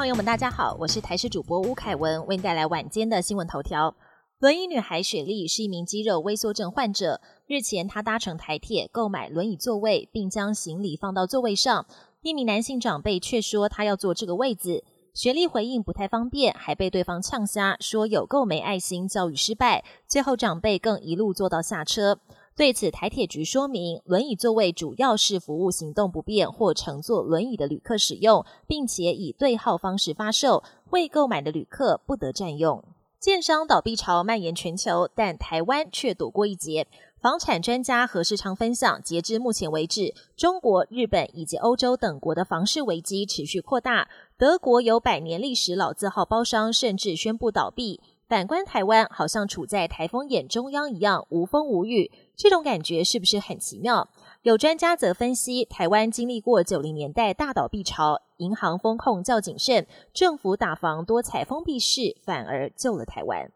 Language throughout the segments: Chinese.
朋友们，大家好，我是台视主播吴凯文，为您带来晚间的新闻头条。轮椅女孩雪莉是一名肌肉萎缩症患者，日前她搭乘台铁购买轮椅座位，并将行李放到座位上。一名男性长辈却说他要坐这个位子，雪莉回应不太方便，还被对方呛瞎，说有够没爱心，教育失败。最后长辈更一路坐到下车。对此，台铁局说明，轮椅座位主要是服务行动不便或乘坐轮椅的旅客使用，并且以对号方式发售，未购买的旅客不得占用。建商倒闭潮蔓延全球，但台湾却躲过一劫。房产专家何世昌分享，截至目前为止，中国、日本以及欧洲等国的房市危机持续扩大。德国有百年历史老字号包商甚至宣布倒闭。反观台湾，好像处在台风眼中央一样，无风无雨。这种感觉是不是很奇妙？有专家则分析，台湾经历过九零年代大倒闭潮，银行风控较谨慎，政府打防多采封闭式，反而救了台湾。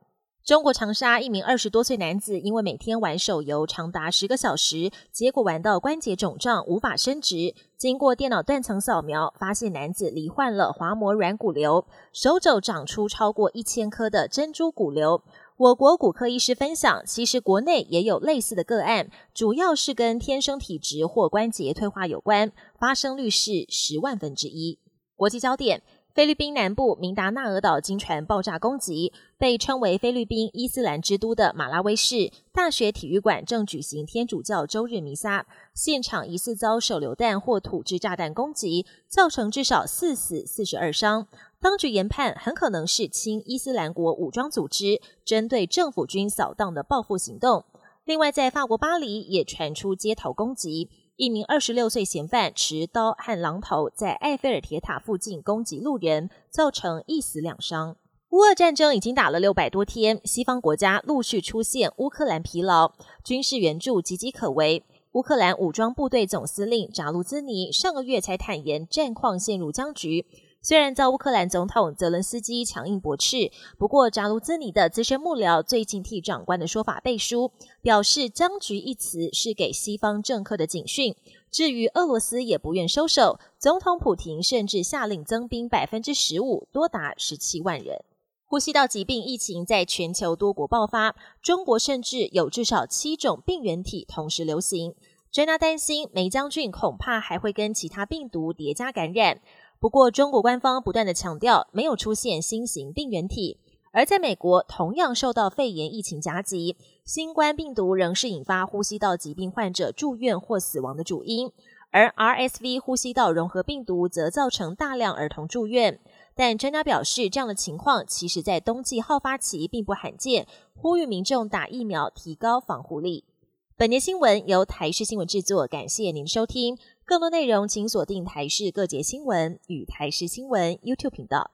中国长沙一名二十多岁男子，因为每天玩手游长达十个小时，结果玩到关节肿胀，无法伸直。经过电脑断层扫描，发现男子罹患了滑膜软骨瘤，手肘长出超过一千颗的珍珠骨瘤。我国骨科医师分享，其实国内也有类似的个案，主要是跟天生体质或关节退化有关，发生率是十万分之一。国际焦点。菲律宾南部明达纳尔岛经传爆炸攻击，被称为菲律宾伊斯兰之都的马拉维市大学体育馆正举行天主教周日弥撒，现场疑似遭手榴弹或土制炸弹攻击，造成至少四死四十二伤。当局研判很可能是亲伊斯兰国武装组织针对政府军扫荡的报复行动。另外，在法国巴黎也传出街头攻击。一名二十六岁嫌犯持刀和榔头在埃菲尔铁塔附近攻击路人，造成一死两伤。乌俄战争已经打了六百多天，西方国家陆续出现乌克兰疲劳，军事援助岌岌可危。乌克兰武装部队总司令扎卢兹尼上个月才坦言战况陷入僵局。虽然遭乌克兰总统泽伦斯基强硬驳斥，不过扎卢兹尼的资深幕僚最近替长官的说法背书，表示“僵局”一词是给西方政客的警讯。至于俄罗斯也不愿收手，总统普廷甚至下令增兵百分之十五，多达十七万人。呼吸道疾病疫情在全球多国爆发，中国甚至有至少七种病原体同时流行。专家担心梅将军恐怕还会跟其他病毒叠加感染。不过，中国官方不断的强调没有出现新型病原体，而在美国同样受到肺炎疫情夹击，新冠病毒仍是引发呼吸道疾病患者住院或死亡的主因，而 RSV 呼吸道融合病毒则造成大量儿童住院。但专家表示，这样的情况其实在冬季好发期并不罕见，呼吁民众打疫苗，提高防护力。本节新闻由台视新闻制作，感谢您收听。更多内容请锁定台视各节新闻与台视新闻 YouTube 频道。